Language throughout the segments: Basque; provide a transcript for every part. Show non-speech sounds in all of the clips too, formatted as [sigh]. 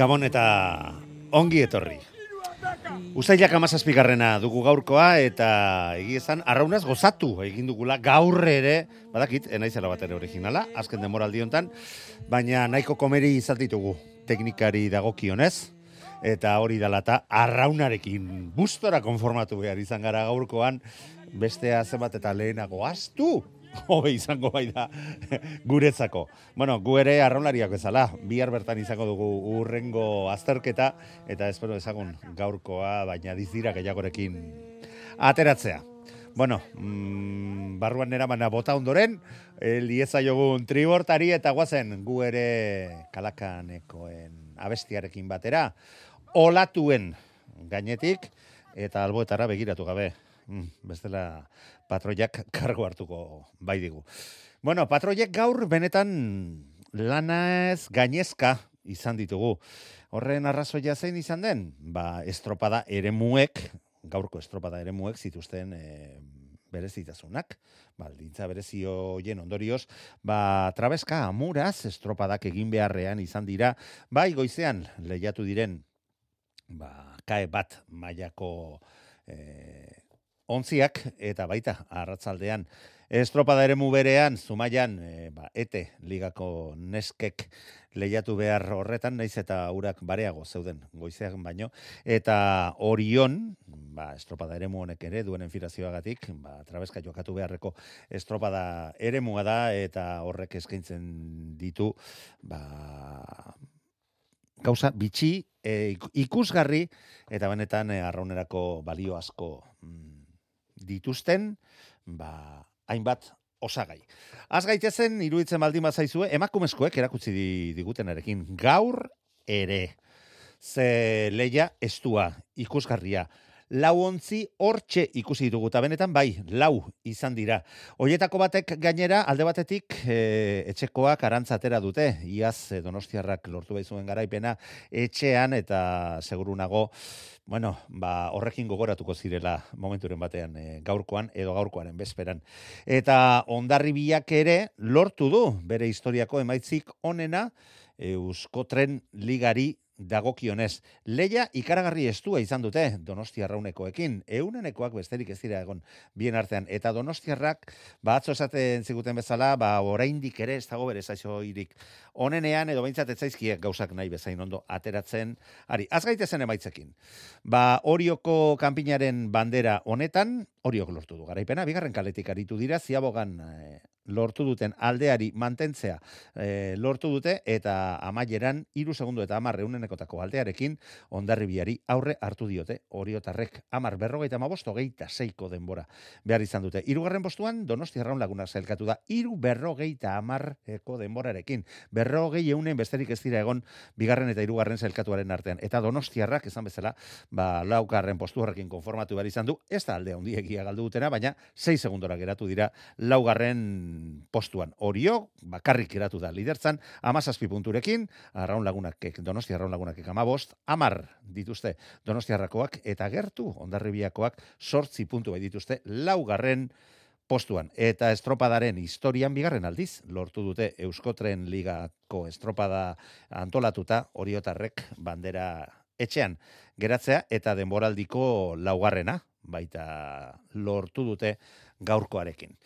Gabon eta ongi etorri. Uztailak amazazpigarrena dugu gaurkoa eta egiezan arraunaz gozatu egin dugula gaur ere, badakit, enaizela bat ere originala, azken demoraldi hontan, baina nahiko komeri izan ditugu teknikari dagokionez, eta hori dalata arraunarekin bustora konformatu behar izan gara gaurkoan, bestea zenbat eta lehenago astu, hobe izango bai da guretzako. Bueno, gu ere arraunlariak bezala, bihar bertan izango dugu urrengo azterketa, eta espero ezagun gaurkoa, baina dizira gehiagorekin ateratzea. Bueno, mm, barruan nera mana bota ondoren, lieza jogun tribortari eta guazen gu ere kalakanekoen abestiarekin batera, olatuen gainetik, eta alboetara begiratu gabe. Mm, bestela patroiak [laughs] kargo hartuko bai digu. Bueno, patroiek gaur benetan lanaz gainezka izan ditugu. Horren arrazoia zein izan den? Ba, estropada eremuek, gaurko estropada eremuek zituzten e, berezitasunak, baldintza berezi hoien ondorioz, ba, trabeska amuraz estropadak egin beharrean izan dira, bai goizean lehiatu diren, ba, kae bat mailako e, ontziak eta baita arratzaldean estropada ere berean zumaian e, ba, ete ligako neskek lehiatu behar horretan naiz eta urak bareago zeuden goizeak baino. Eta orion ba, estropada eremu honek ere duen enfilazioagatik ba, trabeska jokatu beharreko estropada eremua da eta horrek eskaintzen ditu ba, gauza bitxi e, ikusgarri eta benetan e, arraunerako balio asko mm, dituzten, ba, hainbat osagai. Az gaitezen, iruditzen baldin bazaizue, emakumezkoek erakutsi di, digutenarekin gaur ere. Ze leia estua, ikusgarria, lau ontzi hortxe ikusi ditugu, eta benetan bai, lau izan dira. Hoietako batek gainera, alde batetik, e, etxekoak arantzatera dute, iaz e, donostiarrak lortu behizuen garaipena, etxean eta segurunago, bueno, ba, horrekin gogoratuko zirela momenturen batean e, gaurkoan edo gaurkoaren bezperan. Eta ondarri biak ere lortu du bere historiako emaitzik onena Euskotren ligari dagokionez. Leia ikaragarri estua izan dute Donostiarraunekoekin. Eunenekoak besterik ez dira egon bien artean. Eta Donostiarrak, ba atzo esaten ziguten bezala, ba oraindik ere ez dago bere irik. Onenean edo behintzat etzaizkiek gauzak nahi bezain ondo ateratzen. Ari, az gaitezen emaitzekin. Ba Orioko kanpinaren bandera honetan, Oriok lortu du garaipena, bigarren kaletik aritu dira, ziabogan eh, lortu duten aldeari mantentzea e, lortu dute eta amaieran iru segundo eta amar reunenekotako aldearekin ondarribiari aurre hartu diote oriotarrek amar berrogeita amabosto geita seiko denbora behar izan dute. Irugarren postuan Donosti Arraun Laguna zelkatu da iru berrogeita amareko denborarekin. Berrogei eunen besterik ez dira egon bigarren eta hirugarren zelkatuaren artean. Eta Donostiarrak esan bezala, ba, laukarren postu horrekin konformatu behar izan du, ez da alde handiegia galdu dutena, baina 6 segundora geratu dira laugarren postuan. Orio, bakarrik geratu da lidertzan, amazazpi punturekin, arraun lagunak, donosti arraun lagunak amabost, amar dituzte donostiarrakoak, eta gertu ondarribiakoak sortzi puntu bai dituzte laugarren postuan. Eta estropadaren historian bigarren aldiz, lortu dute Euskotren Ligako estropada antolatuta, oriotarrek bandera etxean geratzea, eta denboraldiko laugarrena, baita lortu dute gaurkoarekin.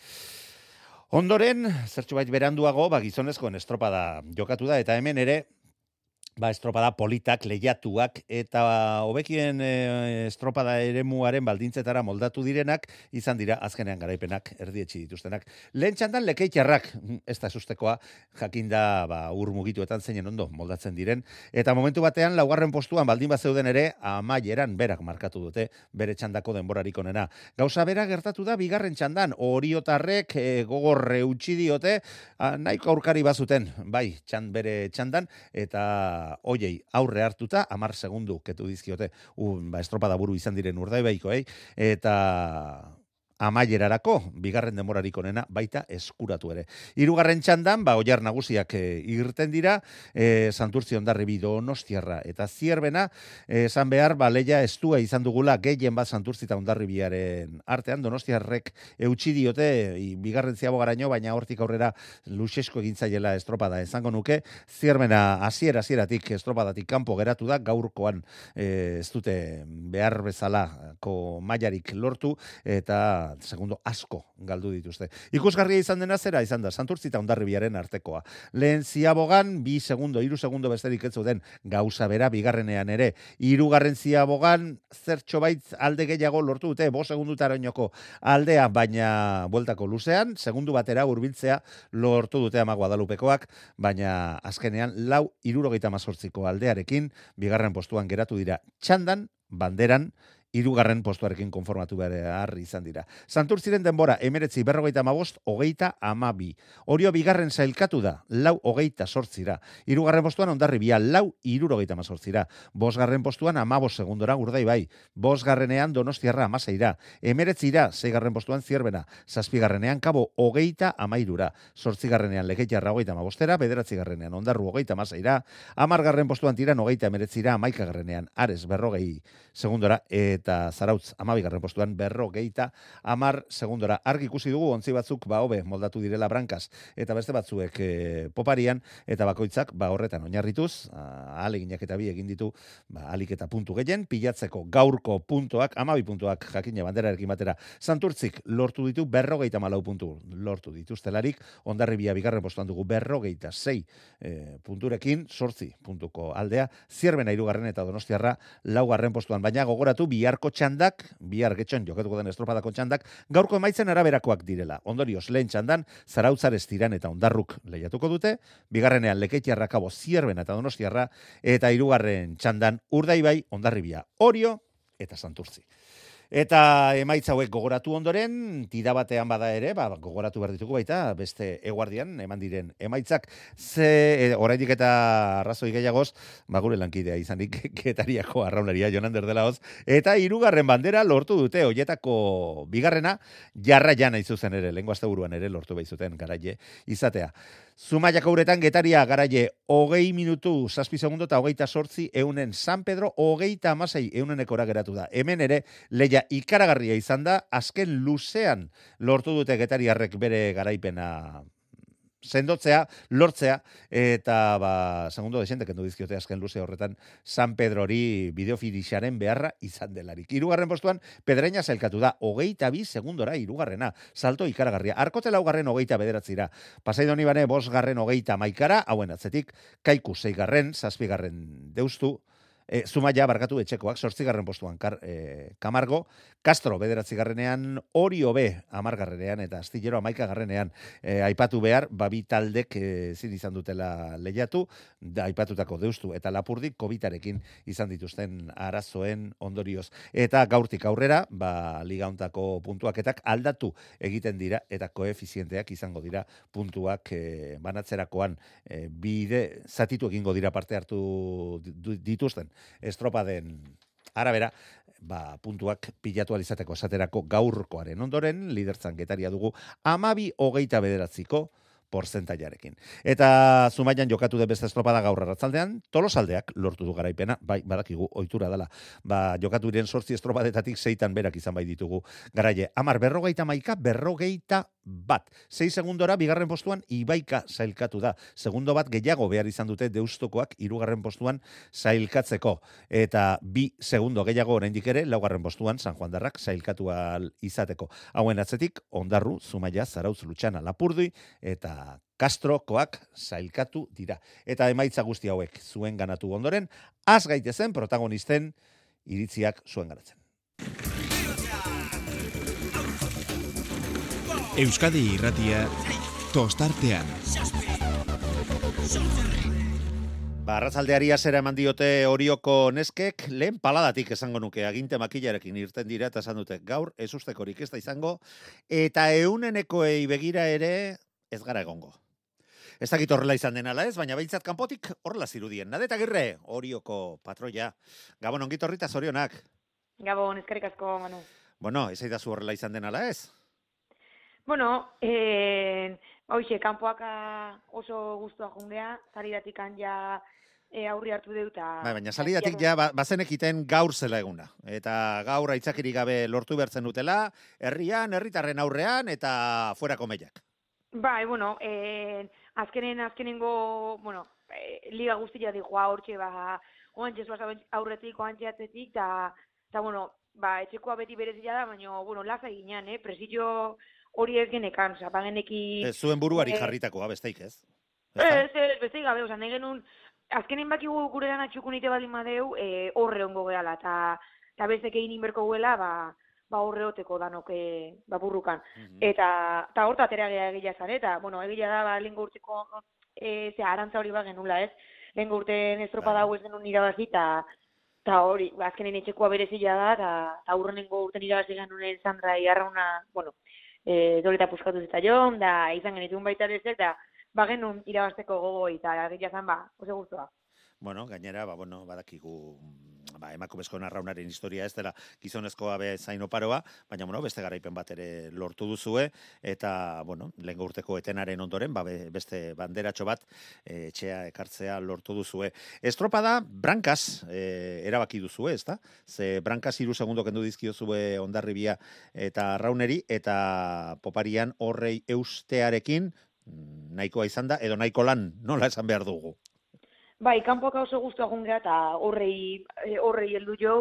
Ondoren, zertxo bait beranduago, ba, gizonezkoen estropada jokatu da, eta hemen ere, ba, estropada politak, lehiatuak, eta hobekien e, estropada ere muaren baldintzetara moldatu direnak, izan dira azkenean garaipenak erdietxi dituztenak. Lehen txandan lekeitxarrak, mm, ez da sustekoa, jakinda ba, ur mugituetan zeinen ondo moldatzen diren, eta momentu batean laugarren postuan baldin bat zeuden ere, amaieran berak markatu dute, bere txandako denborarik onena. Gauza bera gertatu da, bigarren txandan, oriotarrek e, gogorre utxi diote, a, nahiko aurkari bazuten, bai, txand bere txandan, eta hoiei aurre hartuta, amar segundu ketu dizkiote, un, ba, estropada buru izan diren urdai behiko, eh? eta amaierarako, bigarren demorarik onena, baita eskuratu ere. Hirugarren txandan, ba, oiar nagusiak e, irten dira, e, santurtzi ondarri bido nostiarra, eta zierbena, esan behar, ba, leia estua izan dugula, gehien bat santurtzi eta ondarri biaren artean, donostiarrek eutxi diote, i, bigarren ziago garaino, baina hortik aurrera luxesko egintzaiela estropada, esango nuke, zierbena hasiera hasieratik estropadatik kanpo geratu da, gaurkoan e, ez dute behar bezalako mailarik lortu, eta segundo asko galdu dituzte. Ikusgarria izan dena zera izan da, Santurtzi eta Ondarribiaren artekoa. Lehen ziabogan, bi segundo, iru segundo besterik ez den gauza bera, bigarrenean ere. Irugarren ziabogan, zertxo baitz alde gehiago lortu dute, bo segundu taroinoko aldea, baina bueltako luzean, segundu batera hurbiltzea lortu dute ama Guadalupekoak, baina azkenean lau irurogeita mazortziko aldearekin, bigarren postuan geratu dira txandan, banderan, irugarren postuarekin konformatu behar izan dira. Santurtziren denbora, emeretzi berrogeita amabost, hogeita amabi. Orio bigarren zailkatu da, lau hogeita sortzira. Irugarren postuan ondarri bia, lau irurogeita mazortzira. Bosgarren postuan amabos segundora urdai bai. Bosgarrenean donostiarra amaseira. Emeretzira, zeigarren postuan zierbena. Zazpigarrenean kabo hogeita amairura. Sortzigarrenean legeitarra hogeita amabostera, bederatzigarrenean ondarru hogeita amaseira. Amargarren postuan tiran hogeita emeretzira, amaikagarrenean ares berrogei segundora. Et eta Zarautz amabigarren postuan berro geita amar segundora. Argi ikusi dugu ontzi batzuk ba hobe moldatu direla brankaz. Eta beste batzuek e, poparian eta bakoitzak ba horretan oinarrituz aleginak eta bi egin ditu ba alik eta puntu gehien pilatzeko gaurko puntuak amabi puntuak jakina banderarekin batera. Santurtzik lortu ditu berrogeita malau puntu lortu dituztelarik. Ondarribia bigarren postuan dugu berrogeita sei e, punturekin sortzi puntuko aldea. Zierbena irugarren eta donostiarra laugarren postuan. Baina gogoratu bihar biharko txandak, bihar getxon jokatuko den estropadako txandak, gaurko emaitzen araberakoak direla. Ondorioz, lehen txandan, zarautzar estiran eta ondarruk lehiatuko dute, bigarrenean lekeitiarra kabo zierben eta donostiarra, eta hirugarren txandan urdaibai ondarribia orio eta santurtzi. Eta emaitza hauek gogoratu ondoren, tida batean bada ere, ba, gogoratu behar ditugu baita, beste eguardian, eman diren emaitzak, ze, e, orainik eta arrazoi gehiagoz, ba, gure lankidea izanik, [laughs] ketariako arraunaria, jonander dela hoz, eta hirugarren bandera lortu dute, hoietako bigarrena, jarra jana izuzen ere, lenguazte buruan ere lortu behizuten garaie izatea. Zumaiako uretan getaria garaie hogei minutu zazpi segundo eta hogeita sortzi eunen San Pedro hogeita amasei eunen ekora geratu da. Hemen ere leia ikaragarria izan da azken luzean lortu dute getariarrek bere garaipena sendotzea, lortzea, eta, ba, segundo de xente, kendu dizkiote azken luze horretan, San Pedrori bideofirixaren beharra izan delarik. Irugarren postuan, pedreina zelkatu da, hogeita bi segundora irugarrena, salto ikaragarria. Arkote laugarren hogeita bederatzira. Pasai doni bane, bos garren hogeita maikara, hauen atzetik, kaiku zeigarren, zazpigarren deustu, e, Zumaia barkatu etxekoak, sortzigarren postuan kar, e, Kamargo, Castro bederatzigarrenean, Orio B amargarrenean eta Astillero amaika garrenean e, aipatu behar, babi taldek e, zin izan dutela lehiatu, da aipatutako deustu eta lapurdik kobitarekin izan dituzten arazoen ondorioz. Eta gaurtik aurrera, ba, liga hontako puntuaketak aldatu egiten dira eta koefizienteak izango dira puntuak e, banatzerakoan. E, bide zatitu egingo dira parte hartu dituzten estropaden arabera, ba, puntuak pilatu alizateko esaterako gaurkoaren ondoren, lidertzan getaria dugu, amabi hogeita bederatziko porcentaiarekin. Eta Zumaian jokatu den beste estropada gaur arratzaldean, tolosaldeak lortu du garaipena, bai, badakigu, ohitura dela. Ba, jokatu diren sortzi estropadetatik seitan berak izan bai ditugu garaie. Amar, berrogeita maika, berrogeita bat. Sei segundora, bigarren postuan, Ibaika sailkatu da. Segundo bat gehiago behar izan dute deustokoak irugarren postuan sailkatzeko. Eta bi segundo gehiago oraindik ere, laugarren postuan San Juan Darrak sailkatu ahal izateko. Hauen atzetik, ondarru, Zumaia, Zarautz, Lutxana, Lapurdui, eta Castrokoak sailkatu dira. Eta emaitza guzti hauek zuen ganatu ondoren, az gaitezen protagonisten iritziak zuen ganatzen. Euskadi irratia tostartean. Ba, arratzaldeari azera eman diote orioko neskek, lehen paladatik esango nuke, aginte makilarekin irten dira, eta esan dute, gaur ez ustekorik ez da izango, eta eunenekoei begira ere ez gara egongo. Ez dakit horrela izan den ala ez, baina behintzat kanpotik horrela zirudien. Nadeta girre, orioko patroia. Gabon ongit horrita zorionak. Gabon, eskerrik asko, Manu. Bueno, ez aidazu horrela izan den ala ez? Bueno, eh, hoxe, kanpoaka oso guztua jungea, zaridatik ja e, aurri hartu deuta. Bai, baina salidatik ja, ba, bazenekiten gaur zela eguna. Eta gaur aitzakirik gabe lortu bertzen dutela, herrian, herritarren aurrean, eta fuerako meiak. Bai, bueno, eh, azkenen, azkenengo, bueno, eh, liga guztia di joa hortxe, ba, oantxe aurretik, oantxe atzetik, eta, eta, bueno, ba, etxekoa beti berezia da, baina, bueno, laza ginean, eh, presio hori ez genekan, oza, bageneki... Ez zuen buruari eh, jarritakoa, besteik ez? Ez, ez, beste gabe, oza, nahi genuen, azkenen bakigu gure dana txukunite baldin badeu, e, horre ongo gehala, eta eta bestek egin inberko guela, ba, ba horre oteko danok e, ba burrukan. Mhm. Eta, eta horta atera geha egia zan, eta, bueno, egia da, ba, lehen urteko, e, ze, arantza hori ba genula, ez? Lehen urten estropa Bai. dago ez genuen irabazi, eta eta hori, ba, azkenen etxekoa berezila da, eta, eta urrenengo urten irabazi genuen Sandra Iarrauna, bueno, e, doleta puskatu zitzaion, da izan genituen baita ere ez, eta ba genuen irabazteko gogo eta egia zan, ba, oso guztua. Bueno, gainera, ba, bueno, badakigu mm, ba, emakumezko narraunaren historia ez dela gizonezkoa be zain oparoa, baina, bueno, beste garaipen bat ere lortu duzue, eta, bueno, lehen urteko etenaren ondoren, ba, be- beste banderatxo bat eh, etxea ekartzea lortu duzue. Estropada, brankaz, eh, erabaki duzue, ez da? Ze brankaz hiru segundo kendu dizkiozue ondarribia eta rauneri, eta poparian horrei eustearekin, mm, nahikoa izan da, edo nahiko lan, nola esan behar dugu. Bai, kanpoka oso guztua jungea eta horrei, eh, horrei heldu jo,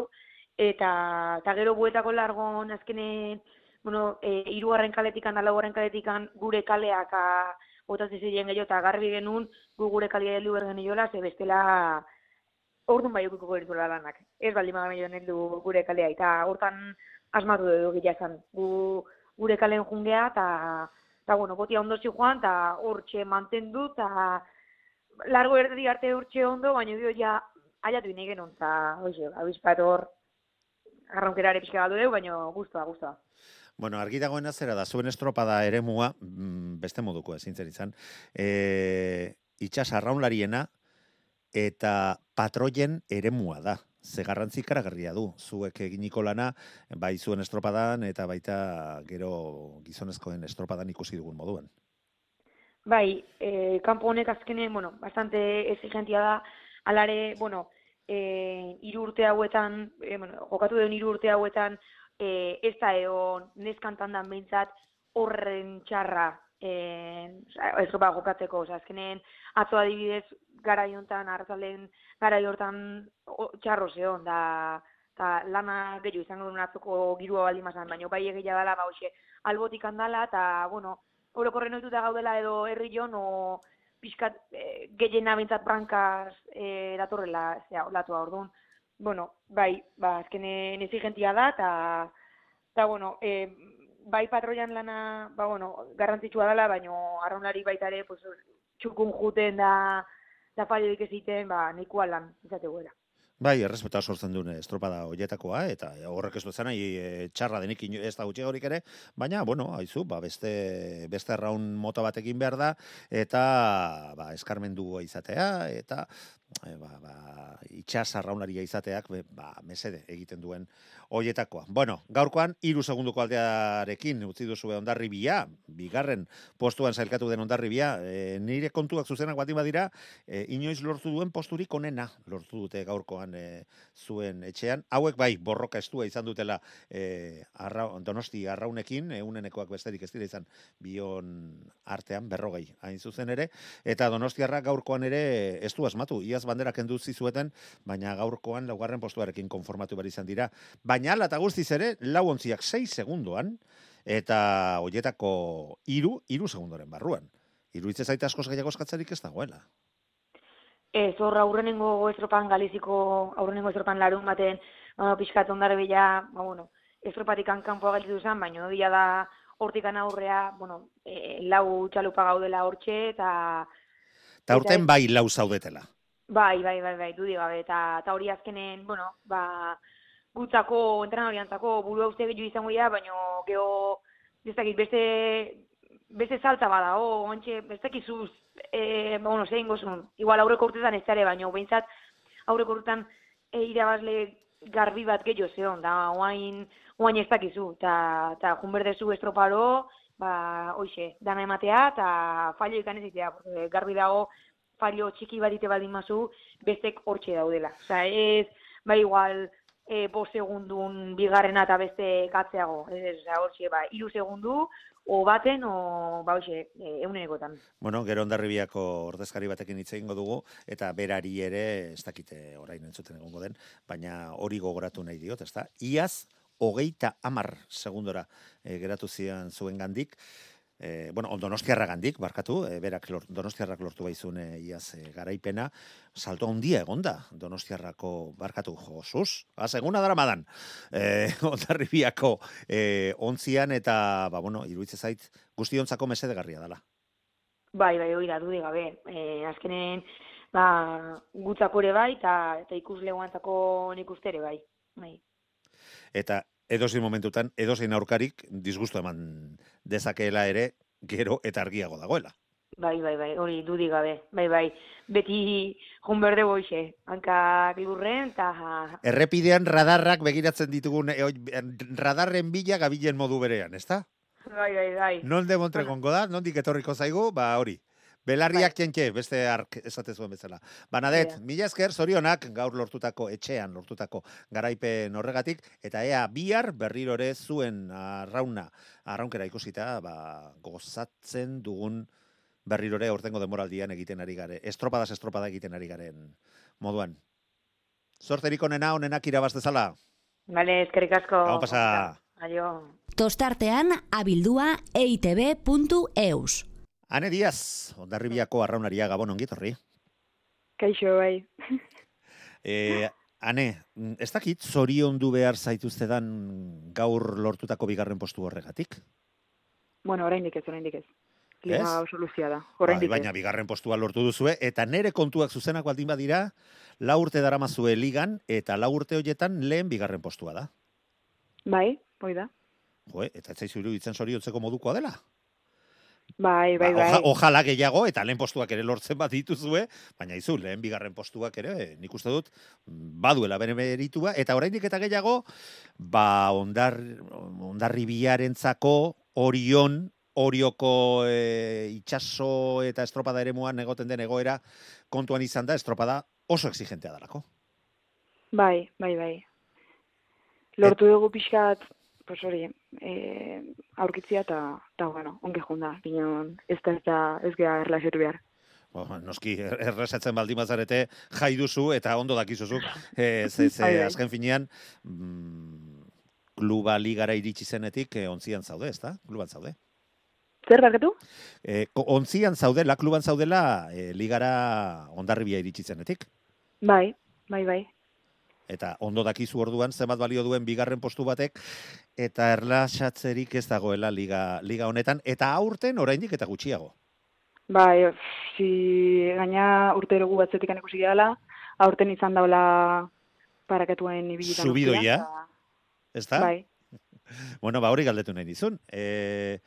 eta, eta gero buetako largon azkenen, bueno, e, irugarren kaletikan da laugarren kaletikan gure kaleak a, zizien gehiago eta garbi genuen gu gure kalea heldu behar geniola, ze bestela orduan bai ukiko gertuela lanak. Ez baldin magan joan heldu gure kalea, eta hortan asmatu dugu gila esan. Gu, gure kalen jungea, eta, eta bueno, botia ondo zi joan, eta hortxe mantendu, eta largo erdi arte urtxe ondo, baina dio ja aiatu ine genuen, eta hoxe, abizpat hor arraunkerare pixka galdu dugu, baina guztua, guztua. Bueno, argi dagoena zera da, zuen estropada eremua, mm, beste moduko ezin zen izan, e, itxas arraunlariena eta patroien eremua da. Ze garrantzi ikaragarria du, zuek eginiko lana, bai zuen estropadan eta baita gero gizonezkoen estropadan ikusi dugun moduan. Bai, eh, kanpo honek azkenen, bueno, bastante exigentia da, alare, bueno, eh, hiru urte hauetan, eh, bueno, jokatu den hiru urte hauetan, eh, ez da egon neskantan dan behintzat horren txarra eh, estropa jokatzeko, oza, azkenen atzo adibidez gara hontan arratzalen gara hortan o- txarro zeon, da, eta lana gehiago izango duen atzoko girua baldin mazan, baina bai egia dela, ba, hoxe, albotik handala, eta, bueno, orokorren ohituta gaudela edo herri jon, o pixkat e, gehiena bintzat brankaz e, datorrela, zera, olatua orduan. bueno, bai, ba, azkenen exigentia da, eta, eta bueno, e, bai patroian lana, ba, bueno, garrantzitsua dela, baina arraunari baita ere, pues, txukun juten da, da falloik eziten, ba, nahikoa lan, izate guera. Bai, errespeta sortzen duen estropada hoietakoa, eta horrek ez dutzen nahi e, txarra denik ez da gutxi horik ere, baina, bueno, haizu, ba, beste, beste raun mota batekin behar da, eta ba, eskarmendua izatea, eta e, ba, ba, itxas arraunaria izateak, be, ba, mesede egiten duen hoietakoa. Bueno, gaurkoan, hiru segunduko aldearekin utzi duzu ondarribia, bigarren postuan zailkatu den ondarribia, e, nire kontuak zuzenak batin badira, e, inoiz lortu duen posturik onena lortu dute gaurkoan e, zuen etxean. Hauek bai, borroka estua izan dutela e, arra, donosti arraunekin, eunenekoak besterik ez dira izan bion artean, berrogei hain zuzen ere, eta donostiarra gaurkoan ere ez du asmatu, iaz bandera kendu zizueten, baina gaurkoan laugarren postuarekin konformatu behar izan dira. Baina ala eta guztiz ere, lau ontziak 6 segundoan, eta hoietako iru, iru segundoren barruan. Iruitze zaita askoz gehiago eskatzerik ez dagoela. Ez, hor aurrenengo estropan galiziko, aurrenengo estropan larun baten, bueno, pixkat ondare bila, ba, bueno, estropatik kanpoa gelditu zen, baina dia da hortikan aurrea, bueno, e, lau txalupa gaudela hortxe, eta Eta urten bai lau zaudetela. Bai, bai, bai, bai, dudik gabe, eta, eta hori azkenen, bueno, ba, gutzako, entrenoriantzako buru hauste gehiago izango dira, baina geho, ez dakit, beste, beste salta bada, o, ontxe, ez dakizuz, e, ba, bueno, zein gozun, igual aurreko urtetan ez zare, baina behintzat aurreko urtetan e, irabazle garbi bat gehiago zeon, da, oain, oain ez dakizu, eta, eta junberdezu estroparo, ba, hoxe, dana ematea, eta fallo ikan ez itea, garbi dago, fallo txiki bat ite baldin mazu, bestek hortxe daudela. Osa, ez, ba, igual, e, bo segundun bigarrena eta beste gatzeago. Ez, oza, hortxe, ba, iru segundu, o baten, o, ba, hoxe, e, eunenekotan. Bueno, gero ondarribiako ordezkari batekin hitz egingo dugu, eta berari ere, ez dakite orain entzuten egongo den, baina hori gogoratu nahi diot, ezta? Iaz, hogeita amar segundora e, geratu zian zuen gandik, e, bueno, on donostiarra gandik, barkatu, e, berak lor, donostiarrak lortu baizun e, iaz e, garaipena, salto handia egonda donostiarrako barkatu josuz, ba, seguna dara madan, e, [laughs] ondarribiako e, ontzian, eta, ba, bueno, iruitze zait, guztiontzako mesedegarria dela. Bai, bai, hori da, dudik gabe. E, azkenen, ba, gutzako ere bai, eta, eta ikusleguantzako nik uste ere bai. Bai. eta edozein momentutan, edozein aurkarik disgustu eman dezakeela ere, gero eta argiago dagoela. Bai, bai, bai, hori dudik gabe. Bai, bai, beti junberde boixe, hankak lurren, eta Errepidean radarrak begiratzen ditugun, e, oi, radarren bila gabilen modu berean, ezta? bai, bai, bai. Non de Montregongo da, nondik etorriko zaigu, ba hori. Belarriak txentxe, beste ark esate zuen bezala. Banadet, da. mila esker, zorionak gaur lortutako, etxean lortutako garaipen horregatik, eta ea bihar berrirore zuen arrauna, arraunkera ikusita, ba, gozatzen dugun berrirore ortengo demoraldian egiten ari gare, estropadas estropada egiten ari garen moduan. Zorterik onena, onenak irabaz dezala. Bale, eskerrik asko. Gabon pasa. Aio. Tostartean abildua eitb.eus. Ane Diaz, ondarribiako arraunaria gabon ongitorri. Kaixo, bai. [laughs] E, ane, ez dakit zoriondu behar zaituztedan gaur lortutako bigarren postu horregatik? Bueno, oraindik ez, oraindik ez. Lima Ez? oso luzia da. Bai, Oraindik baina ez. bigarren postua lortu duzue, eta nere kontuak zuzenak baldin badira, lau urte daramazue ligan, eta lau urte horietan lehen bigarren postua da. Bai, hoi da. Jo, eta ez zaizu iruditzen zoriontzeko modukoa dela? Bai, bai, Ba, bai. oja, ojala gehiago, eta lehen postuak ere lortzen bat dituzue, baina izu, lehen bigarren postuak ere, nik uste dut, baduela bere meritua, eta oraindik eta gehiago, ba, ondar, ondarribiarentzako orion, orioko e, itxaso eta estropada ere muan egoten den egoera kontuan izan da, estropada oso exigentea dalako. Bai, bai, bai. Lortu dugu pixkat, pues hori, eh, aurkitzia eta, eta bueno, onge junda, gineon, ez da ez da, ez gea erlaxetu behar. Bo, noski, er- erresatzen baldin bazarete jai duzu eta ondo dakizuzu. [laughs] E, ze, ze, Bai, bai. azken finean, mm, kluba ligara iritsi zenetik e, ontzian zaude, ezta? Kluban zaude. Zer barkatu? E, ontzian zaudela, kluban zaudela, e, ligara ondarribia iritsi zenetik. Bai, bai, bai. Eta ondo dakizu orduan zenbat balio duen bigarren postu batek eta erlaxatzerik ez dagoela liga liga honetan eta aurten oraindik eta gutxiago. Bai, si gaina urtero gu batzetik ikusi gehala, aurten izan daula paraketuen ibilitan. Subidoia. Ez da? Bai. [laughs] Bueno, ba hori galdetu nahi dizun. E,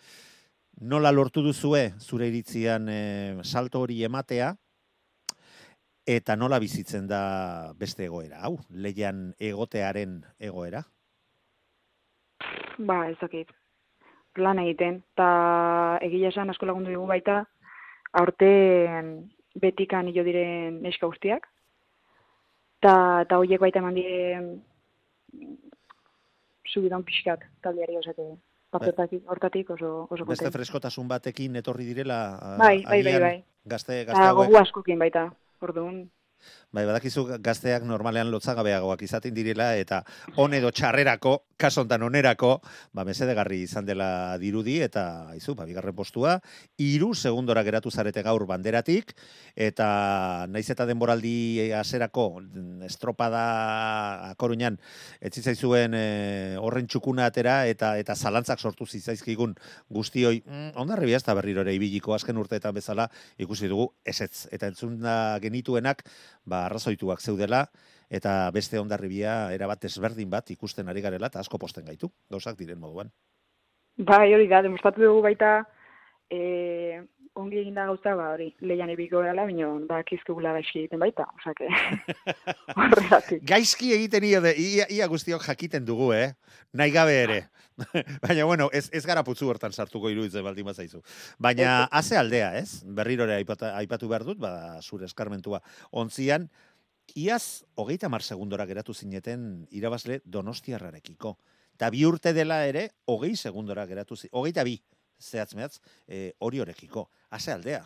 nola lortu duzue zure iritzian e, salto hori ematea eta nola bizitzen da beste egoera, hau, leian egotearen egoera? Ba, ez dakit. Lan egiten. Ta egia esan asko lagundu dugu baita, aurten betikan hilo diren neska guztiak. Ta, ta horiek baita eman dire subidon pixkat taldeari osate. Hortatik, hortatik oso, oso Beste freskotasun batekin etorri direla Bai, bai, bai, bai. Gazte, gazte Ta hauek- gogu askokin baita. Orduan, Bai, badakizu gazteak normalean lotzagabeagoak izaten direla eta on edo txarrerako, kaso hontan onerako, ba mesedegarri izan dela dirudi eta aizu, ba bigarren postua, hiru segundora geratu zarete gaur banderatik eta naiz eta denboraldi hasierako estropada Koruñan etzi zaizuen e, horren txukuna atera eta eta zalantzak sortu zitzaizkigun guztioi. Mm, ondarribia ez da berriro ere ibiliko azken urteetan bezala ikusi dugu esetz eta entzunda genituenak ba arrazoituak zeudela eta beste ondarribia erabat desberdin bat ikusten ari garela eta asko posten gaitu gauzak diren moduan. bai, hori da, demostratu dugu baita, e, ongi eginda gauza, ba, hori, leian ebiko gara, baina ba, kizkugula gaizki egiten baita, osake, [laughs] [laughs] horregatik. Gaizki egiten ia, ia, ia guztiok jakiten dugu, eh? Nahi gabe ere. [laughs] Baina, bueno, ez, ez gara putzu hortan sartuko iruditzen baldin bazaizu. Baina, haze aldea, ez? Berriro ere aipata, aipatu behar dut, ba, zure eskarmentua ontzian, iaz, hogeita mar segundora geratu zineten irabazle donostiarrarekiko. Ta bi urte dela ere, hogei segundora geratu zi, hogeita bi, zehatz mehatz, e, hori horekiko. Haze aldea.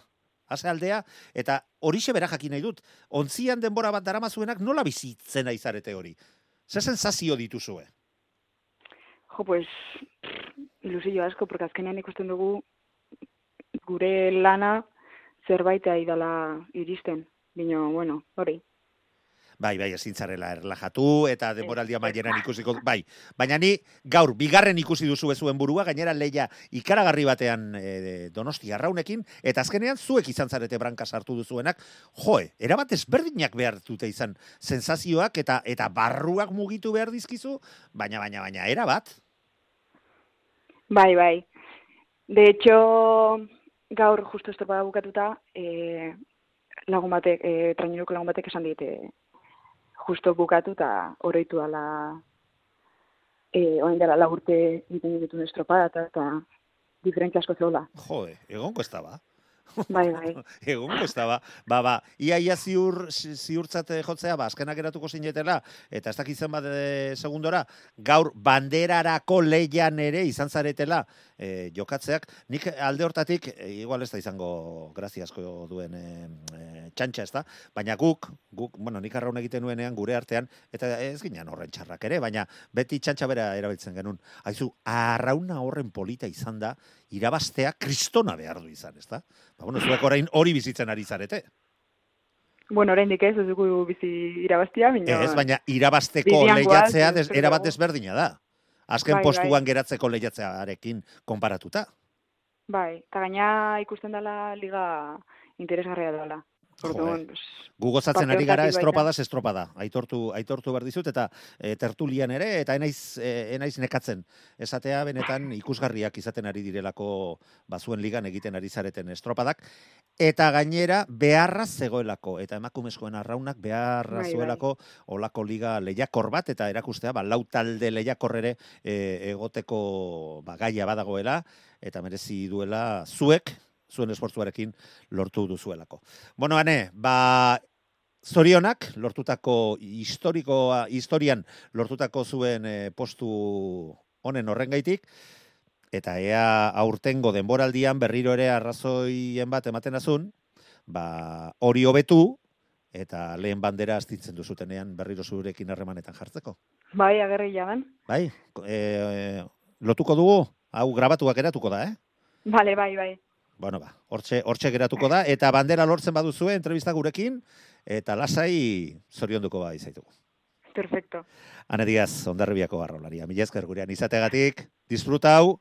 Haze aldea, eta horixe bera jakin nahi dut. Ontzian denbora bat daramazuenak nola bizitzen aizarete hori? Zer sensazio dituzue? Jo, pues, ilusio asko, porque azkenean ikusten dugu gure lana zerbait idala iristen. Bino, bueno, hori. Bai, bai, ezin zarela erlajatu eta denboraldia maieran ikusiko, bai. Baina ni gaur bigarren ikusi duzu zuen burua, gainera leia ikaragarri batean e, donosti arraunekin, eta azkenean zuek izan zarete branka sartu duzuenak, joe, erabat ezberdinak behar dute izan sensazioak eta eta barruak mugitu behar dizkizu, baina, baina, baina, erabat. Bai, bai. De hecho, gaur justo estropada bukatuta, e, lagun batek, e, traineruko lagun batek esan diete justo bukatu eta oroitu dala e, orain dela lau urte egiten dituen estropada eta, diferentzia asko zeola. Joe, egonko ez da ba. Bai, bai. [laughs] Egongo ez da, ba, ba, ba, ia, ia ziur, zi- ziurtzat eh, jotzea, ba, azkenak geratuko zinetela, eta ez dakitzen bat e, segundora, gaur banderarako leian ere izan zaretela e, jokatzeak, nik alde hortatik, e, igual ez da izango graziasko duen e, e, txantxa ez da, baina guk, guk, bueno, nik arraun egiten nuenean gure artean, eta ez ginen horren txarrak ere, baina beti txantxa bera erabiltzen genuen. Haizu, arrauna horren polita izan da, irabaztea kristona behar du izan, ez da? Ba, bueno, zuek orain hori bizitzen ari zarete. Bueno, oraindik ez, ez dugu bizi irabaztia, baina... Ez, baina goaz, lehiatzea des, erabat desberdina da. Azken Bai, postuan geratzeko lehiatzearekin konparatuta. Bai, eta gaina ikusten dela liga interesgarria dela. Orduan, Gu gozatzen ari gara estropadas estropada. Aitortu aitortu behar dizut eta e, tertulian ere eta enaiz e, enaiz nekatzen. Esatea benetan ikusgarriak izaten ari direlako bazuen ligan egiten ari zareten estropadak eta gainera beharra zegoelako eta emakumezkoen arraunak beharra Bai, bai. zuelako olako liga lehiakor bat eta erakustea ba lau talde lehiakor ere e, egoteko ba gaia badagoela eta merezi duela zuek zuen esfortzuarekin lortu duzuelako. Bueno, ane, ba, zorionak, lortutako historikoa, historian lortutako zuen eh, postu honen horrengaitik, eta ea aurtengo denboraldian berriro ere arrazoien bat ematen azun, ba, hori hobetu, eta lehen bandera astintzen duzutenean berriro zurekin harremanetan jartzeko. bai, agerri jagan. Bai, e, lotuko dugu, hau grabatuak eratuko da, eh? Vale, bai, bai. Bueno, ba, hortxe, hortxe geratuko da, eta bandera lortzen baduzue entrevista gurekin, eta lasai zorionduko ba izaitugu. Perfecto. Ane Diaz, ondarribiako arrolaria. Mila esker gurean izategatik, disfruta hau,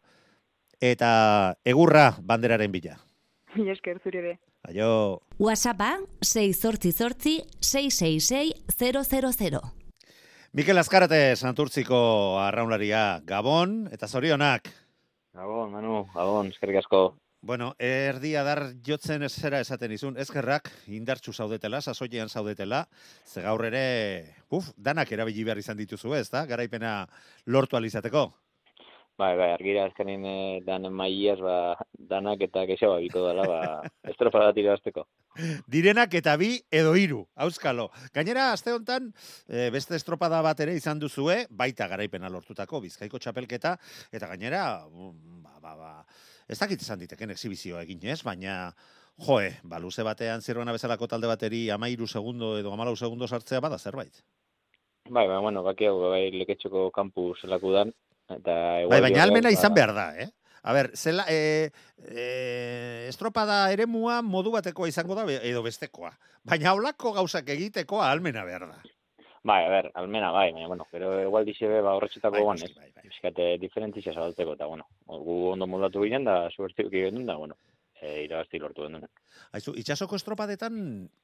eta egurra banderaren bila. Mila esker zure be. Aio, WhatsAppa 688 666 000. Mikel Azkarate Santurtziko arraunlaria Gabon, eta zorionak. Gabon, Manu, Gabon, eskerrik asko. Bueno, erdia dar jotzen ez zera esaten izun, ezkerrak indartxu zaudetela, sasoian zaudetela, ze gaur ere, uf, danak erabili behar izan dituzu ez, da? Garaipena lortu alizateko. Bai, bai, argira azkenin eh, danen maiaz, ba, danak eta kexaba biko dela, ba, [laughs] estropa bat irabazteko. Direnak eta bi edo hiru, auskalo. Gainera, aste honetan, eh, beste estropada bat ere izan duzue, baita garaipena lortutako, bizkaiko txapelketa, eta gainera, mm, ba, ba, ba, ez dakit izan diteken exhibizioa egin ez, baina, joe, ba, luze batean zirbana bezalako talde bateri amairu segundo edo amalau segundo sartzea bada zerbait. Bai, bai, bueno, baki hau, bai, leketxoko kampu zelaku dan, eta... Bai, baina almena izan behar da, eh? A ber, zela, e, e, estropada eremua modu batekoa izango da edo bestekoa. Baina holako gauzak egitekoa almena behar da. Bai, a ber, almena, bai, baina, bueno, pero igual dixebe, ba, horretxetako Bai, guan, ez? bai, bai. Fiskate, diferentizia zabaltzeko, eta, bueno, gu ondo moldatu ginen, da, suertiu egin da, bueno, e, irabazti lortu den duen. Aizu, itxasoko estropadetan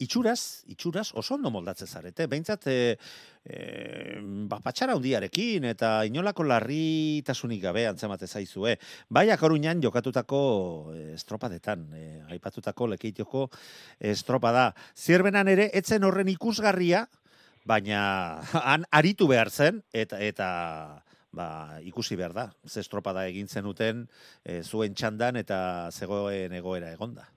itxuraz, itxuraz oso ondo moldatzen zarete. Behintzat, e, e, ba, patxara hundiarekin eta inolako larritasunik gabe antzemate zaizue. Bai, akoruñan jokatutako eh, estropadetan, e, aipatutako lekeitioko estropada. Zierbenan ere, etzen horren ikusgarria, baina han aritu behar zen, eta, eta ba, ikusi behar da. Ze estropada egin zenuten e, zuen txandan eta zegoen egoera egonda.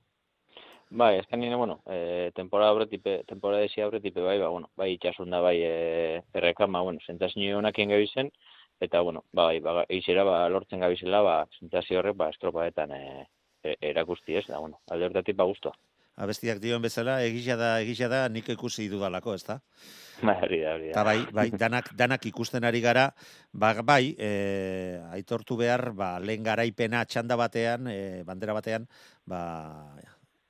Bai, eskanine, bueno, e, temporada aurretipe, temporada esi aurretipe, bai, ba, bueno, bai, itxasun da, bai, e, errekama, bueno, sentazio honakien gabizen, eta, bueno, bai, ba, eizera, ba, lortzen gabizela, ba, sentazio horrek, ba, estropaetan e, e, erakusti ez, da, bueno, alde hortatik, ba, guztua. Abestiak dioen bezala, egisa da, egisa da, nik ikusi dudalako, ez da? Hori da, hori da. bai, bai, danak, danak ikusten ari gara, ba, bai, e, aitortu behar, ba, lehen garaipena txanda batean, e, bandera batean, ba,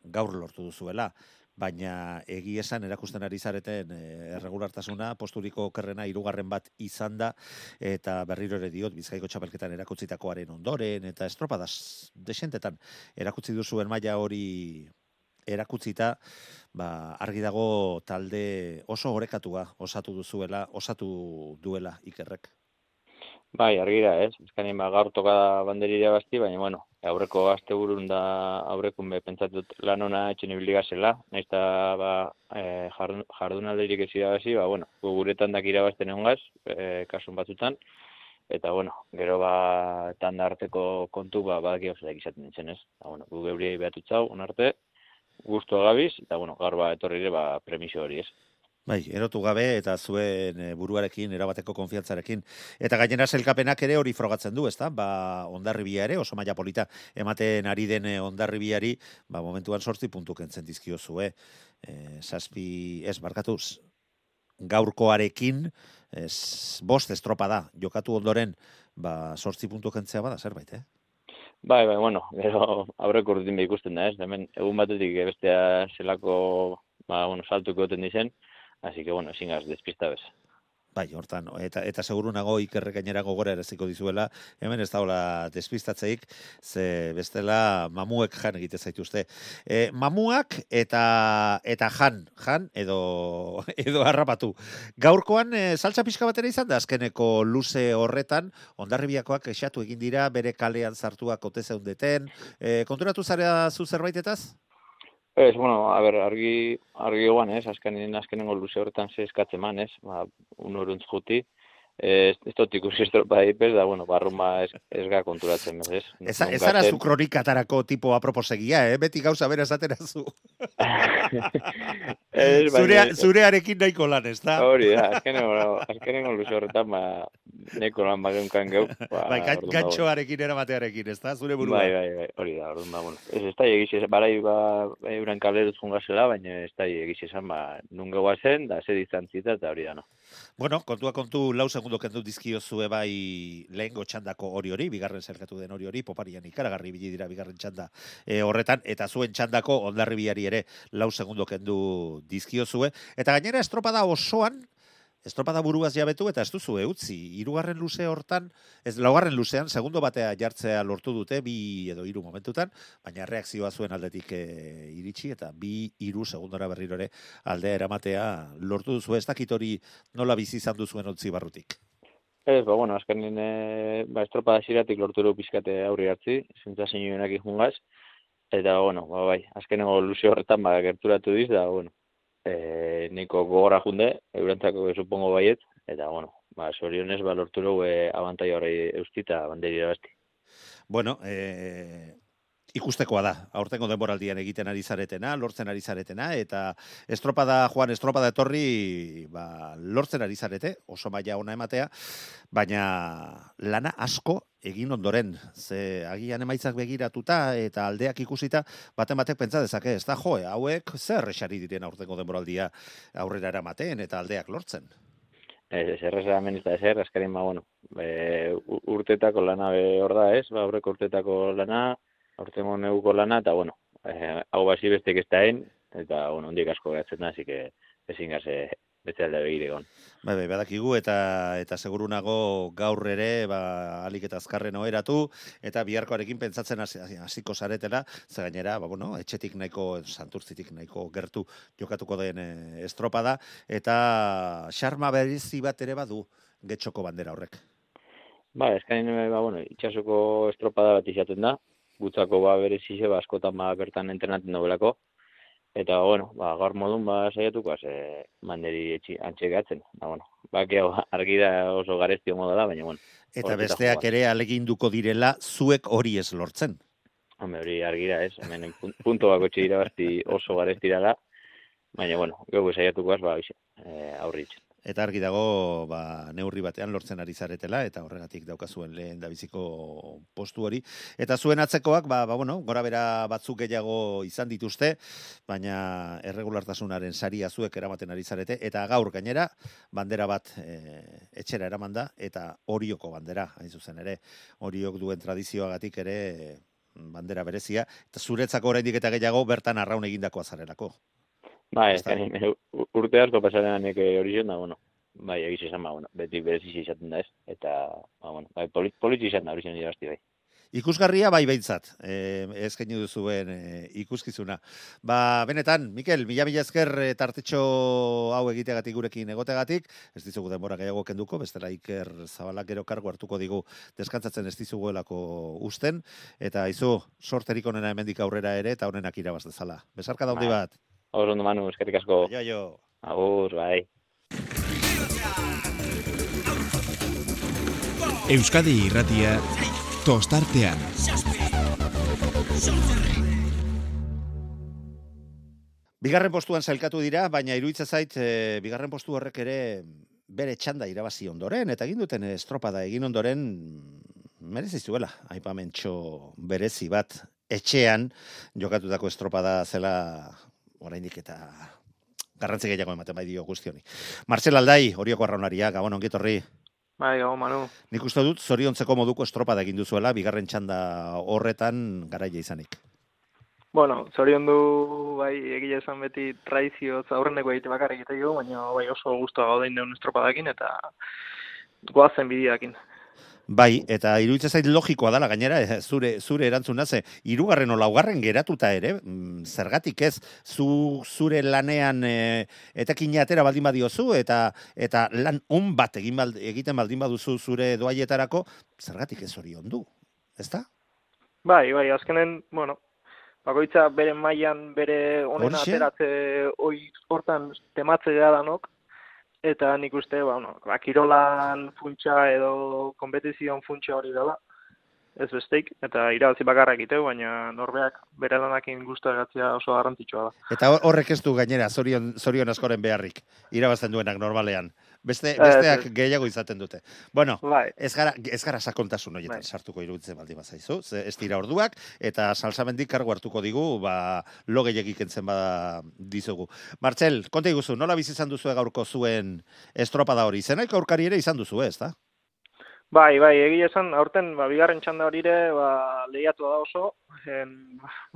gaur lortu duzuela. Baina egi esan erakusten ari zareten e, erregulartasuna, posturiko okerrena hirugarren bat izan da, eta berriro ere diot, bizkaiko txapelketan erakutzitakoaren ondoren, eta estropadas desentetan erakutsi duzuen maila hori erakutzita, ba, argi dago talde oso orekatua osatu duzuela, osatu duela ikerrek. Bai, argira, ez, eskanien, ba, gaur toka banderi irabazti, baina, bueno, aurreko aste burun da aurrekun be pentsatut lan ona etxen ibili gazela, nahiz eta, ba, e, jardun, jardunaldirik ez irabazi, ba, bueno, gu guretan dak irabazten egon e, kasun batzutan, eta, bueno, gero, ba, tanda arteko kontu, ba, badak egozetak izaten nintzen, ez? Ba, bueno, gu geuriei behatutzau, onarte, guztu gabiz, eta, bueno, gaur, ba, etorri ere, ba, premisio hori, ez? Bai, erotu gabe eta zuen eh, buruarekin, erabateko konfiantzarekin. Eta gainera zelkapenak ere hori frogatzen du, ezta? Ba, ondarribia ere, oso maila polita ematen ari den eh, ondarribiari, ba, momentuan sortzi puntu kentzen dizkio zue. E, zazpi, ez, barkatuz, gaurkoarekin, ez, bost estropa da, jokatu ondoren, ba, sortzi puntu kentzea bada, zerbait, eh? Bai, bai, bueno, [laughs] gero aurreko urtin ikusten da, ez? Hemen egun batetik bestea zelako, ba, bueno, saltuko goten dizen, así que, bueno, ezin gaz despista bez. Bai, hortan, eta, eta seguru nago ikerrek gainera gogora eraziko dizuela, hemen ez daula despistatzeik, ze bestela mamuek jan egite zaituzte. E, mamuak eta eta jan, jan edo [laughs] edo harrapatu. Gaurkoan e, saltza pixka batera izan da azkeneko luze horretan, ondarribiakoak esatu egin dira, bere kalean sartuak ote zeundeten. E, konturatu zarea zu zerbaitetaz? Ez, bueno, a ber, argi, argi guan, ez? Azkenin, azkenengo luze horretan ze eskatzen man, ez? Ba, unoruntz juti. Ez, ez dut ikusi estropa dipez, da, bueno, barruma ez, ez ga konturatzen, ez? Ez, ez ara zu kronikatarako tipo aproposegia, eh? Beti gauza bera esatera zu. [laughs] ez, Zurea, zurearekin nahiko lan, ez da? Hori da, azkenengo, azkenengo luze horretan, ba, neko lan bageunkan geu. [laughs] Ba, Bai, ba, gantxoarekin eramatearekin, ez da? Zure burua. Bai, bai, bai, hori da, orduan, ba, bueno. Ez, ez da egiz, barai, ba, euren kaleruz jungazela, baina ez da egiz esan, ba, nun zen, da, ze distantzita, eta hori da, no. Bueno, kontua kontu lau segundo kendu dizkio zue bai lehengo txandako hori hori, bigarren zerkatu den hori hori, poparian ikaragarri bili dira bigarren txanda e, horretan, eta zuen txandako ondarribiari ere lau segundo kendu dizkio zue. Eta gainera estropada osoan, estropada buruaz jabetu eta ez duzu utzi. Hirugarren luze hortan, ez laugarren luzean, segundo batea jartzea lortu dute, bi edo hiru momentutan, baina reakzioa zuen aldetik e, iritsi eta bi hiru segundora berriro ere aldea eramatea lortu duzu ez dakit hori nola bizi izan duzuen ontzi barrutik. Ez, ba, bueno, azkenin, e, ba, estropada xiratik lortu du pizkate aurri hartzi, zintza zinioenak ikungaz, eta, bueno, ba, bai, azkenengo luze horretan, ba, gerturatu diz, da, bueno, e, niko gogora junde, eurentzako supongo baiet, eta, bueno, ba, sorionez, ba, lortu dugu e, abantai horri eustita banderi basti. Bueno, e, ikustekoa da, aurtengo denboraldian egiten ari zaretena, lortzen ari zaretena, eta estropada, Juan, estropada etorri, ba, lortzen ari zarete, oso maila ona ematea, baina lana asko egin ondoren, ze agian emaitzak begiratuta eta aldeak ikusita, baten batek pentsa dezake, ez da joe, hauek zer esari diren aurtengo denboraldia aurrera eramaten eta aldeak lortzen. Ez, ez, errez hemen ez da ezer, azkarin, ba, bueno, e, urtetako lana be hor da, ez, ba, aurreko urtetako lana, aurtengo neuko lana, eta, bueno, e, hau basi bestek ez da eta, bueno, ondik asko gatzen da, zik ezin gaze beste alde begire egon. Bai, bai, badakigu eta eta seguru nago gaur ere, ba, alik eta azkarren oheratu, eta biharkoarekin pentsatzen hasiko zaretela, ze gainera, ba, bueno, etxetik nahiko, santurtzitik nahiko gertu jokatuko den e, estropada, eta xarma berrizi bat ere badu getxoko bandera horrek. Ba, eskain, ba, bueno, itxasoko estropada bat izaten da, gutzako ba berezize, ba, askotan ba, bertan entrenatzen dobelako, Eta, bueno, ba, gaur modun, ba, saiatuko, ze, manderi etxi, antxegatzen. Ba, bueno, ba, argi da oso gareztio moda da, baina, bueno. Eta besteak ere aleginduko direla, zuek hori ez lortzen. Home, hori argi da, ez, hemen punto bako txira oso gareztira da, baina, bueno, gau saiatuko az, ba, e, aurritzen eta argi dago ba, neurri batean lortzen ari zaretela eta horregatik daukazuen lehen da biziko postu hori. Eta zuen atzekoak ba, ba bueno gora bera batzuk gehiago izan dituzte baina erregulartasunaren saria zuek eramaten ari zarete. Eta gaur gainera bandera bat e, etxera eramanda eta horioko bandera hain zuzen ere. Horiok duen tradizioagatik ere bandera berezia. Eta zuretzako oraindik eta gehiago bertan arraun egindako azarelako Bai, ez urte asko pasaren anek hori da, bueno, bai, egiz izan, ba, bueno, beti bereziz izaten da ez, eta, ba, bueno, bai, politzi izan da hori zen bai. Ikusgarria bai behintzat, eh, ez genio duzuen eh, ikuskizuna. Ba, benetan, Mikel, mila mila ezker eh, tartetxo hau egiteagatik gurekin egotegatik, ez dizugu denbora gehiago kenduko, bestela iker zabalak gero kargo hartuko digu deskantzatzen ez dizuguelako usten, eta izu, sorterik onena hemendik aurrera ere, eta honenak irabaz dezala. Besarka daundi bai. bat. Aur ondo manu, eskerrik asko. Jo, jo. Agur, bai. Euskadi irratia tostartean. Bigarren postuan sailkatu dira, baina iruitza zait, e, bigarren postu horrek ere bere txanda irabazi ondoren, eta egin duten estropada egin ondoren, merezi zuela, aipamentxo berezi bat, etxean, jokatutako estropada zela oraindik eta garrantzi gehiago ematen bai dio guzti Marcel Aldai, horioko arraunaria, gabon ongi torri. Bai, gabon Manu. Nik uste dut zoriontzeko moduko estropada egin duzuela bigarren txanda horretan garaia izanik. Bueno, zorion du bai egia esan beti traizio aurreneko egite bakarrik egite baina bai oso guztua gaudein deun estropadakin eta goazen bidiakin. Bai, eta iruditzen zait logikoa dala gainera, eh, zure zure erantzuna ze hirugarren o laugarren geratuta ere, mm, zergatik ez zu zure lanean e, etekina atera baldin badiozu eta eta lan on bat egin egiten baldin baduzu zure doaietarako, zergatik ez hori ondu, ezta? Bai, bai, azkenen, bueno, bakoitza bere mailan bere onena ateratze hoi hortan tematzea danok, eta nik uste, ba, bueno, ba, kirolan funtsa edo kompetizioan funtsa hori dela, ez besteik, eta irabazi bakarra egiteu, baina norbeak bere lanakin guztagatzea oso garrantzitsua da. Eta horrek ez du gainera, zorion, zorion askoren beharrik, irabazten duenak normalean. Beste, besteak gehiago izaten dute. Bueno, bai. ez, gara, ez gara sakontasun horietan bai. sartuko iruditzen baldi bazaizu, ez dira orduak, eta salsamendik kargu hartuko digu, ba, lo gehiagik entzen bada dizugu. Martxel, konta iguzu, nola bizizan duzu gaurko zuen estropada hori? Zenaiko aurkari ere izan duzu, ez da? Bai, bai, egia esan, aurten, ba, bigarren txanda hori ere, ba, lehiatu da oso, en,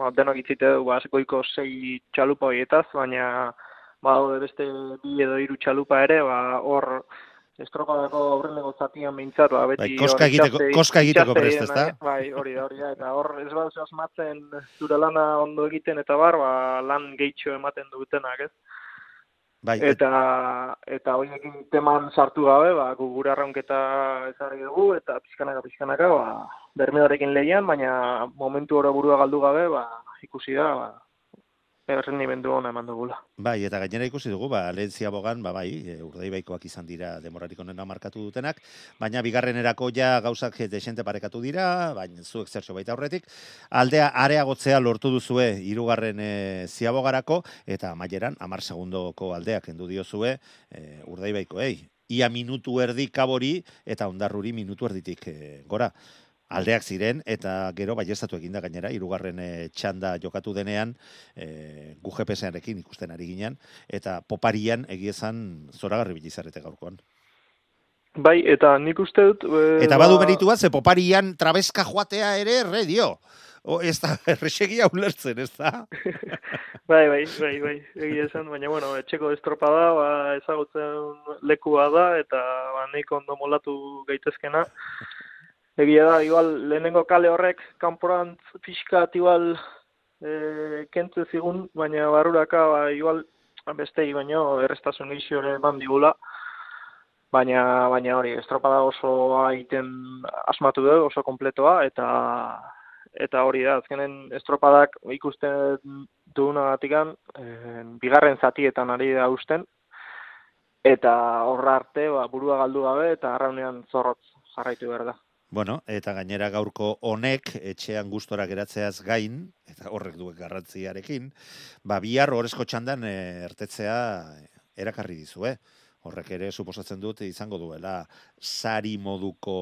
ba, denok itzite du, ba, sekoiko zei txalupa horietaz, baina, ba, beste bi edo hiru txalupa ere, ba, hor estropadako aurreneko zatian behintzat, ba, beti... Bai, koska egiteko, itxaste- koska egiteko prest, ezta? egiten, Bai, hori da, hori da, eta hor ez baduzu asmatzen zure lana ondo egiten eta bar, ba, lan gehitxo ematen dutenak, ez? Bai, Eta, eta horiekin teman sartu gabe, ba, gu gure arraunketa ezarri dugu, eta pixkanaka, pixkanaka, ba, bermeorekin lehian, baina momentu oro burua galdu gabe, ba, ikusi da, ba, errendimendu ona eman dugula. Bai, eta gainera ikusi dugu, ba, lehen ziabogan, ba, bai, e, urdaibaikoak izan dira demorarik onena markatu dutenak, baina bigarrenerako ja gauzak desente parekatu dira, baina zuek zertxo baita aurretik, aldea areagotzea lortu duzue hirugarren e, ziabogarako, eta amaieran, amar segundoko aldeak endu diozue e, urdaibaikoei. Ia minutu erdi kabori eta ondarruri minutu erditik e, gora aldeak ziren eta gero baiestatu eginda gainera hirugarren e, txanda jokatu denean e, gu GPS-arekin ikusten ari ginen eta poparian egiezan zoragarri bilizarete gaurkoan. Bai, eta nik uste dut... E, Eta badu meritua ze poparian trabeska joatea ere erre dio. O, ez da, [laughs] erresegia ulertzen, ez da? [laughs] Bai, bai, bai, bai, egia esan, baina, bueno, etxeko estropada, ba, ezagutzen lekua da, eta, ba, nik ondo molatu gaitezkena. Egia da, igual, lehenengo kale horrek, kanporantz pixkat, igual, e, kentze zigun, baina baruraka, ba, igual, bestei, baino, errestasun ere eman digula. Baina, baina hori, estropada oso egiten asmatu dugu, oso kompletoa, eta eta hori da, azkenen estropadak ikusten dugunagatikan, eh, bigarren zatietan ari da usten, eta horra arte, ba, burua galdu gabe, eta arraunean zorrotz jarraitu behar da. Bueno, eta gainera gaurko honek etxean gustora geratzeaz gain, eta horrek duek garrantziarekin, ba bihar horrezko txandan e, ertetzea erakarri dizue. Horrek ere suposatzen dut izango duela sari moduko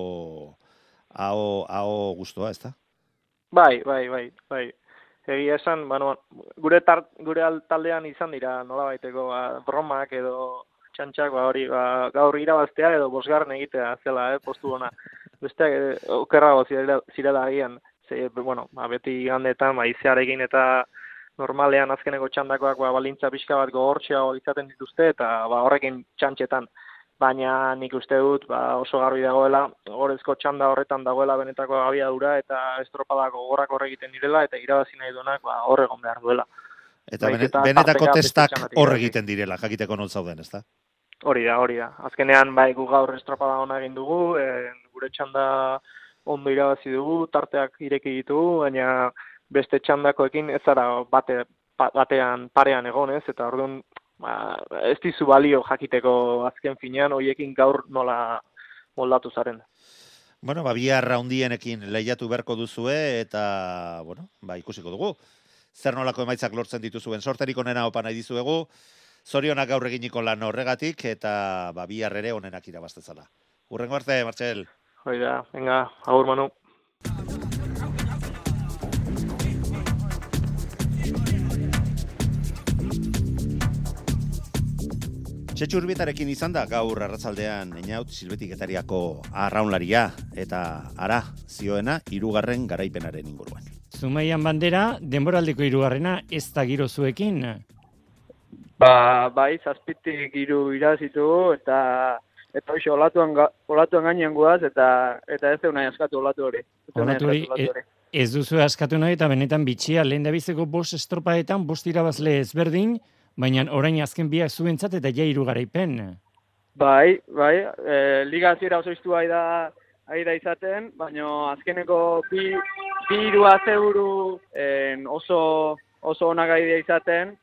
hau, hau gustoa, ezta? Bai, bai, bai, bai. Egia esan, bueno, gure tar, gure al- taldean izan dira nola baiteko ba, bromak edo txantxak ba, hori ba, gaur irabaztea edo bosgarren egitea zela, eh, postu ona. Besteak eh, okerrago zirela, zirela agian. Ze, bueno, ba, beti gandetan, ba, izearekin eta normalean azkeneko txandakoak ba, balintza pixka bat gogortxeago izaten dituzte eta ba, horrekin txantxetan. Baina nik uste dut ba, oso garbi dagoela, gorezko txanda horretan dagoela benetako abiadura eta estropadako gorrak horre egiten direla eta irabazi nahi duenak ba, hor egon behar duela. Eta eta benetako beste testak hor egiten direla, jakiteko non zauden, ezta? Hori da, hori da. Azkenean, bai, gu gaur estropada ona egin dugu, e, gure txanda ondo irabazi dugu, tarteak ireki ditugu, baina beste txandakoekin ez zara bate, batean parean egon ez, eta orduan ba, ez dizu balio jakiteko azken finean, hoiekin gaur nola moldatu zaren. Bueno, ba, bihar raundienekin lehiatu beharko duzue eta, bueno, ba, ikusiko dugu. Zer nolako emaitzak lortzen dituzuen sorterik onena opa nahi dizuegu, zorionak gaur eginiko lan horregatik eta ba, bihar ere onenak irabaztezala. Urrengo arte, Martxel. Hori da, venga, agur manu. Txetxu urbietarekin izan da gaur arratzaldean einaut silbetiketariako arraunlaria eta ara zioena hirugarren garaipenaren inguruan. Zumaian bandera, denboraldeko hirugarrena ez da giro zuekin. Ba, bai, zazpitik hiru irazitugu eta eta hoxe olatuan, ga- olatuan gainean guaz eta eta ez nahi askatu olatu hori. Olatu hori, e- ez duzu askatu nahi eta benetan bitxia lehen da biziko bost estropaetan bost irabazle ezberdin, baina orain azken biak zuentzat eta ja hiru garaipen. Bai, bai, e, liga hasiera oso iztu da ari da izaten, baina azkeneko bi, bi hiru azeburu en, oso, oso onak ari da izaten,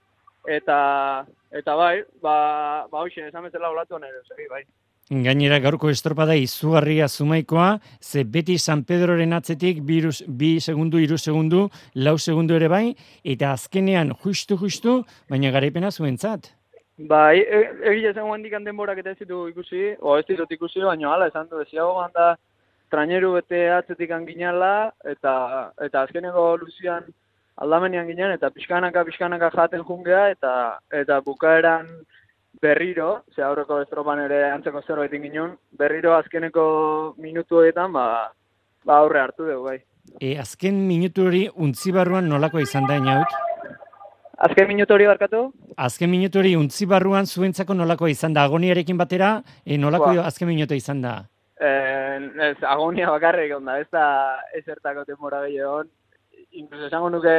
eta, eta bai, ba, ba hoxe, esan bezala olatu ere, bai. Gainera gaurko estropada izugarria zumaikoa, ze beti San Pedroren atzetik bi, iruz- bi segundu, iru segundu, lau segundu ere bai, eta azkenean justu-justu, baina garaipena zuentzat. Bai, e- egia esan guendik denborak eta ez ditu ikusi, o ez ditut ikusi, baina hala, esan du, eziago da traineru bete atzetik ginala, eta, eta azkeneko luzian aldamenean ginen, eta pixkanaka, pixkanaka jaten jungea, eta, eta bukaeran berriro, ze aurreko estropan ere antzeko zerbait egin ginen, berriro azkeneko minutu horietan, ba, ba aurre hartu dugu, bai. E, azken minutu hori untzi barruan nolakoa izan da inaut? Azken minutu hori barkatu? Azken minutu hori untzi barruan zuentzako nolako izan da? Agoniarekin batera, e, nolako Ba. azken minutu izan da? Eh, ez, agonia bakarrik onda, ez da ezertako temora gehiago. Incluso esango nuke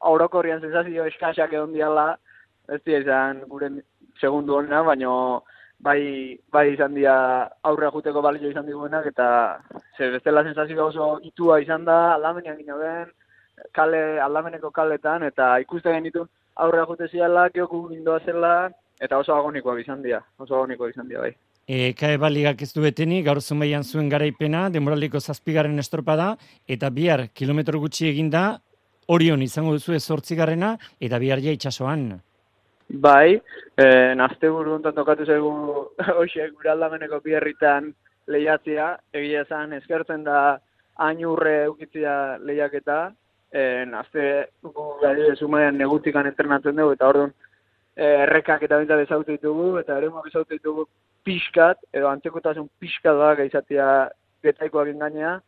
aurokorrian sensazio eskaxak egon diala, ez izan gure segundu honena, baino bai, bai izan dira aurre juteko balio izan diguenak, eta ze bestela sensazio oso itua izan da, aldamenean gino den, kale, aldameneko kaletan, eta ikusten genitu aurre jute ziala, geoku gindoa zela, eta oso agonikoak izan dira, oso agonikoak izan dira, bai. E, kae baligak ez du gaur zumaian zuen garaipena, demoraliko zazpigarren estropada, eta bihar kilometro gutxi eginda, orion izango duzu zortzigarrena, eta bihar ja itxasoan. Bai, eh, nazte buru ontan tokatu zaigu [laughs] hoxe gure aldameneko biherritan lehiatzea, egia esan eskertzen da hain urre lehiaketa, eh, nazte gu gari zumaian negutikan entrenatzen dugu, eta orduan eh, errekak eta bintzat ezautu ditugu, eta ere ezautu ditugu pixkat, edo antzekotasun pixkat da gaizatia getaikoak engainea,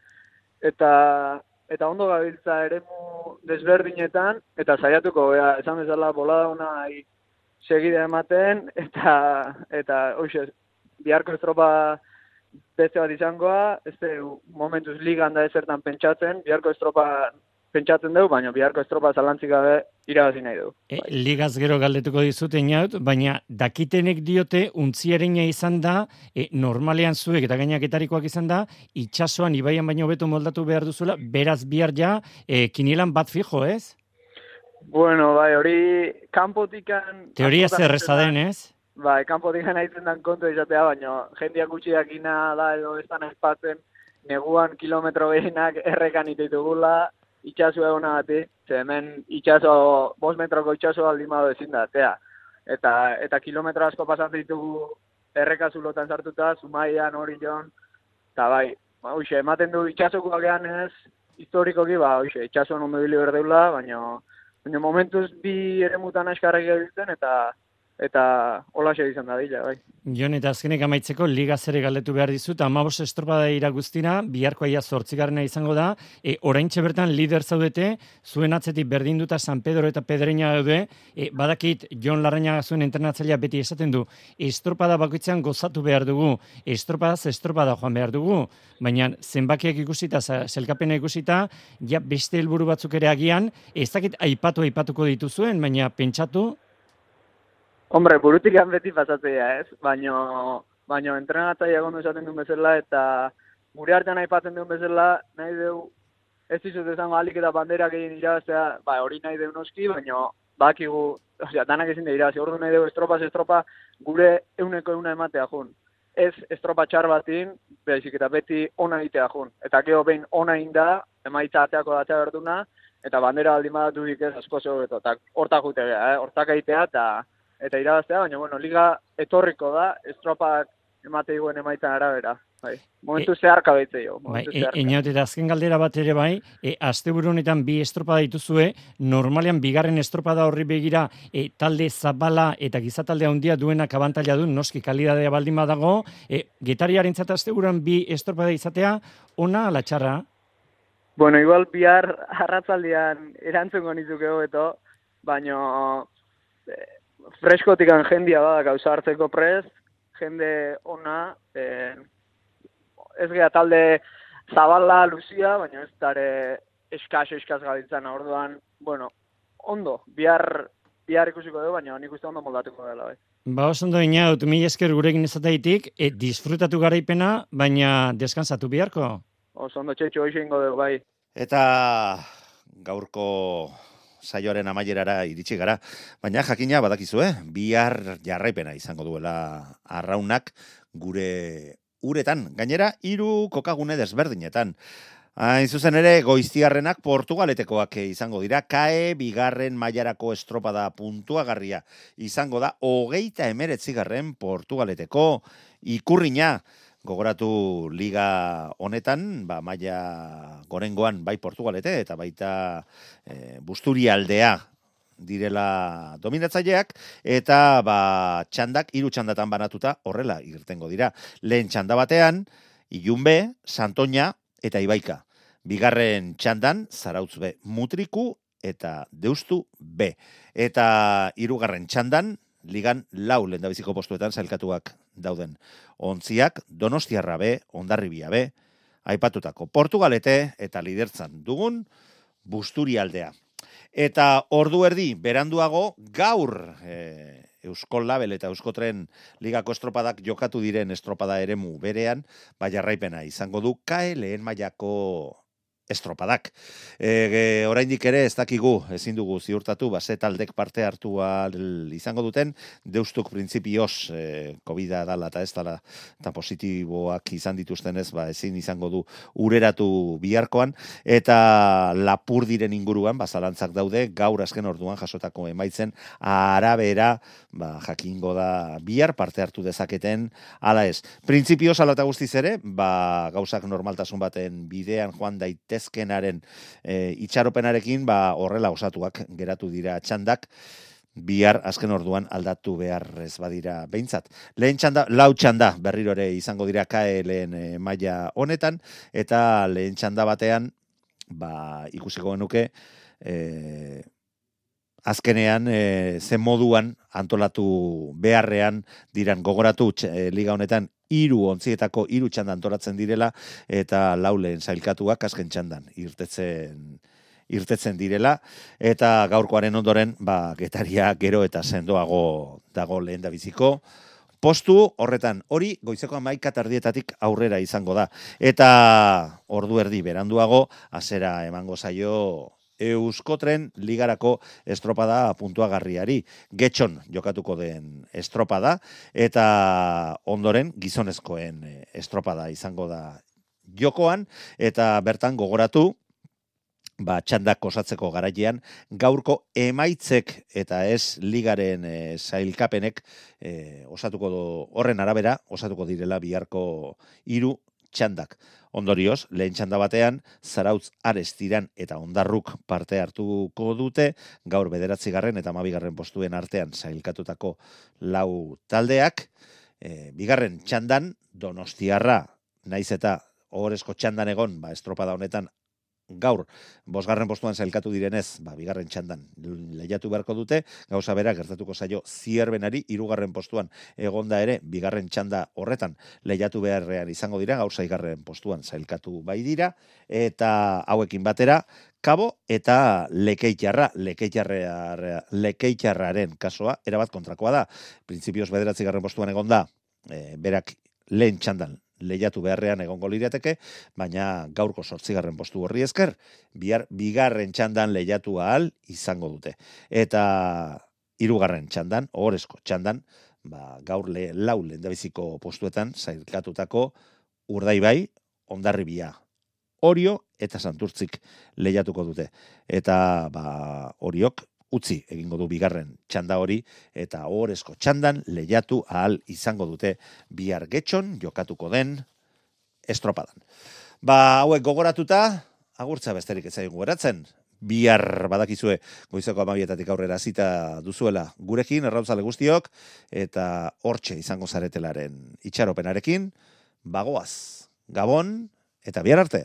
eta eta ondo gabiltza eremu desberdinetan, eta saiatuko, bea, esan bezala bolada una segide ematen, eta, eta hoxe, biharko estropa beste bat izangoa, ez momentuz ligan da ezertan pentsatzen, biharko estropa pentsatzen dugu, baina biharko estropa zalantzik gabe irabazi nahi dugu. E, ligaz gero galdetuko dizut inaut, baina dakitenek diote untziarena izan da, e, normalean zuek eta gainaketarikoak izan da, itxasoan ibaian baino beto moldatu behar duzula, beraz bihar ja, e, kinielan bat fijo, ez? Bueno, bai, hori kanpotikan... Teoria zerreza den, ez? Bai, kanpotikan haitzen dan kontu izatea, baina jendeak gutxi dakina da edo ez da nahi neguan kilometro behinak errekan ititugula, itxaso egon agati, ze hemen itxaso, bos metroko itxaso aldi mado ezin da, tea. Eta, eta kilometro asko pasatzen ditugu errekazulotan sartuta, zumaian hori joan, eta bai, ba, uxe, ematen du itxasoko agean ez, historikoki, ba, uxe, itxaso non bibili berdeula, baina, baina momentuz bi ere mutan egiten, eta eta holaxe izan da dila, bai. Jon, eta azkenek amaitzeko, liga zere galdetu behar dizut, amabos estropada ira guztina, biharko aia zortzigarrena izango da, e, orain bertan lider zaudete, zuen atzetik berdinduta San Pedro eta Pedreña daude, e, badakit, Jon Larraña zuen entrenatzailea beti esaten du, estropada bakoitzean gozatu behar dugu, estropada estropada joan behar dugu, baina zenbakiak ikusita, zelkapena ikusita, ja beste helburu batzuk ere agian, ez dakit aipatu aipatuko dituzuen, baina pentsatu, Hombre, burutik beti pasatzea, ez? Baino, baino entrenatzaile egon esaten duen bezala eta gure artean aipatzen duen bezala, nahi deu ez dizut esango alik eta banderak egin irabaztea, ba, hori nahi deu noski, baino bakigu, osea, danak ezin da irabazi, ordu nahi deu estropa estropa gure euneko euna ematea jun. Ez estropa txar batin, behizik eta beti ona egitea jun. Eta geho behin ona inda, emaitza ateako datzea berduna, eta bandera aldi madatu ez asko zegoeto, eta hortak jutea, eh? hortak egitea, eta eta irabaztea, baina bueno, liga etorriko da, estropak emate diguen emaitan arabera. Bai. Momentu e, zeharka baitze jo. Bai, e, eta azken galdera bat ere bai, e, azte honetan bi estropada dituzue, normalean bigarren estropada horri begira e, talde zabala eta gizatalde handia duenak abantaila du, noski kalidadea baldin badago, e, getariaren zata azte bi estropada izatea, ona ala txarra? Bueno, igual bihar arratzaldian erantzun gonizuke hobeto, baino freskotikan jendia da gauza hartzeko prez, jende ona, eh, ez gea talde zabala, luzia, baina ez dare eskas, eskas gabiltzan orduan, bueno, ondo, bihar, bihar ikusiko dugu, baina nik uste ondo moldatuko dela, bai. Ba, oso ondo inaut, mi esker gurekin ezataitik, e, disfrutatu garaipena, baina deskansatu biharko? Oso ondo txetxo hoxe ingo dugu, bai. Eta gaurko saioaren amaierara iritsi gara, baina jakina badakizue, bihar jarraipena izango duela arraunak gure uretan, gainera hiru kokagune desberdinetan. Hain zuzen ere, goiztiarrenak portugaletekoak izango dira, kae bigarren mailarako estropada puntuagarria izango da, hogeita emeretzigarren portugaleteko ikurriña, gogoratu liga honetan, ba, maia gorengoan bai Portugalete eta baita e, Busturi aldea direla dominatzaileak eta ba, txandak hiru txandatan banatuta horrela irtengo dira. Lehen txanda batean, Ilunbe, Santoña eta Ibaika. Bigarren txandan, Zarautzbe, Mutriku eta Deustu B. Eta hirugarren txandan, ligan lau lendabiziko postuetan zailkatuak dauden. Ontziak, Donostiarra B, Ondarribia B, aipatutako Portugalete eta lidertzan dugun Busturi aldea. Eta ordu erdi beranduago gaur e, Euskol Label eta Euskotren ligako estropadak jokatu diren estropada eremu berean, bai jarraipena izango du kae lehen mailako estropadak. E, oraindik ere ez dakigu ezin dugu ziurtatu ba taldek parte hartu izango duten deustuk printzipioz e, covid dala eta ez dala eta positiboak izan dituztenez ba ezin izango du ureratu biharkoan eta lapur diren inguruan ba zalantzak daude gaur azken orduan jasotako emaitzen arabera ba jakingo da bihar parte hartu dezaketen hala ez. Printzipioz ala guztiz ere ba gauzak normaltasun baten bidean joan daite daitezkenaren e, itxaropenarekin ba horrela osatuak geratu dira txandak bihar azken orduan aldatu behar ez badira behintzat. Lehen txanda, lau txanda berriro ere izango dira lehen e, maila honetan, eta lehen txanda batean, ba, ikusiko genuke, e, azkenean e, zen moduan antolatu beharrean diran gogoratu e, liga honetan hiru ontzietako hiru txandan toratzen direla eta lauleen zailkatuak azken txandan irtetzen irtetzen direla. Eta gaurkoaren ondoren ba getaria gero eta sendoago dago lehen da biziko postu horretan hori goizeko amaika tardietatik aurrera izango da. Eta ordu erdi beranduago hasera emango zaio Euskotren ligarako estropada puntuagarriari. Getxon jokatuko den estropada eta ondoren gizonezkoen eh, estropada izango da jokoan eta bertan gogoratu ba, txandak osatzeko garailean, gaurko emaitzek eta ez ligaren e, eh, zailkapenek e, eh, osatuko do, horren arabera, osatuko direla biharko hiru txandak. Ondorioz, lehen txanda batean, zarautz arestiran eta ondarruk parte hartuko dute, gaur bederatzi garren eta mabigarren postuen artean zailkatutako lau taldeak, e, bigarren txandan, donostiarra, naiz eta ohorezko txandan egon, ba, estropada honetan gaur bosgarren postuan zailkatu direnez, ba, bigarren txandan lehiatu beharko dute, gauza bera gertatuko zaio zierbenari, irugarren postuan. Egonda ere, bigarren txanda horretan lehiatu beharrean izango dira, gauza igarren postuan zailkatu bai dira, eta hauekin batera, kabo eta lekeitxarra, lekeitxarraren kasoa, erabat kontrakoa da, printzipioz bederatzi garren postuan egonda, e, berak lehen txandan lehiatu beharrean egongo lirateke, baina gaurko sortzigarren postu horri esker, bihar bigarren txandan lehiatu ahal izango dute. Eta hirugarren txandan, ohorezko txandan, ba, gaur le, lau lendabiziko postuetan, zailkatutako urdai bai, ondarribia, orio eta santurtzik lehiatuko dute. Eta ba, oriok utzi egingo du bigarren txanda hori eta ohorezko txandan lehiatu ahal izango dute bihar getxon jokatuko den estropadan. Ba, hauek gogoratuta, agurtza besterik ez zaigu geratzen, bihar badakizue goizeko amabietatik aurrera zita duzuela gurekin, errautzale guztiok, eta hortxe izango zaretelaren itxaropenarekin, bagoaz, gabon, eta bihar arte.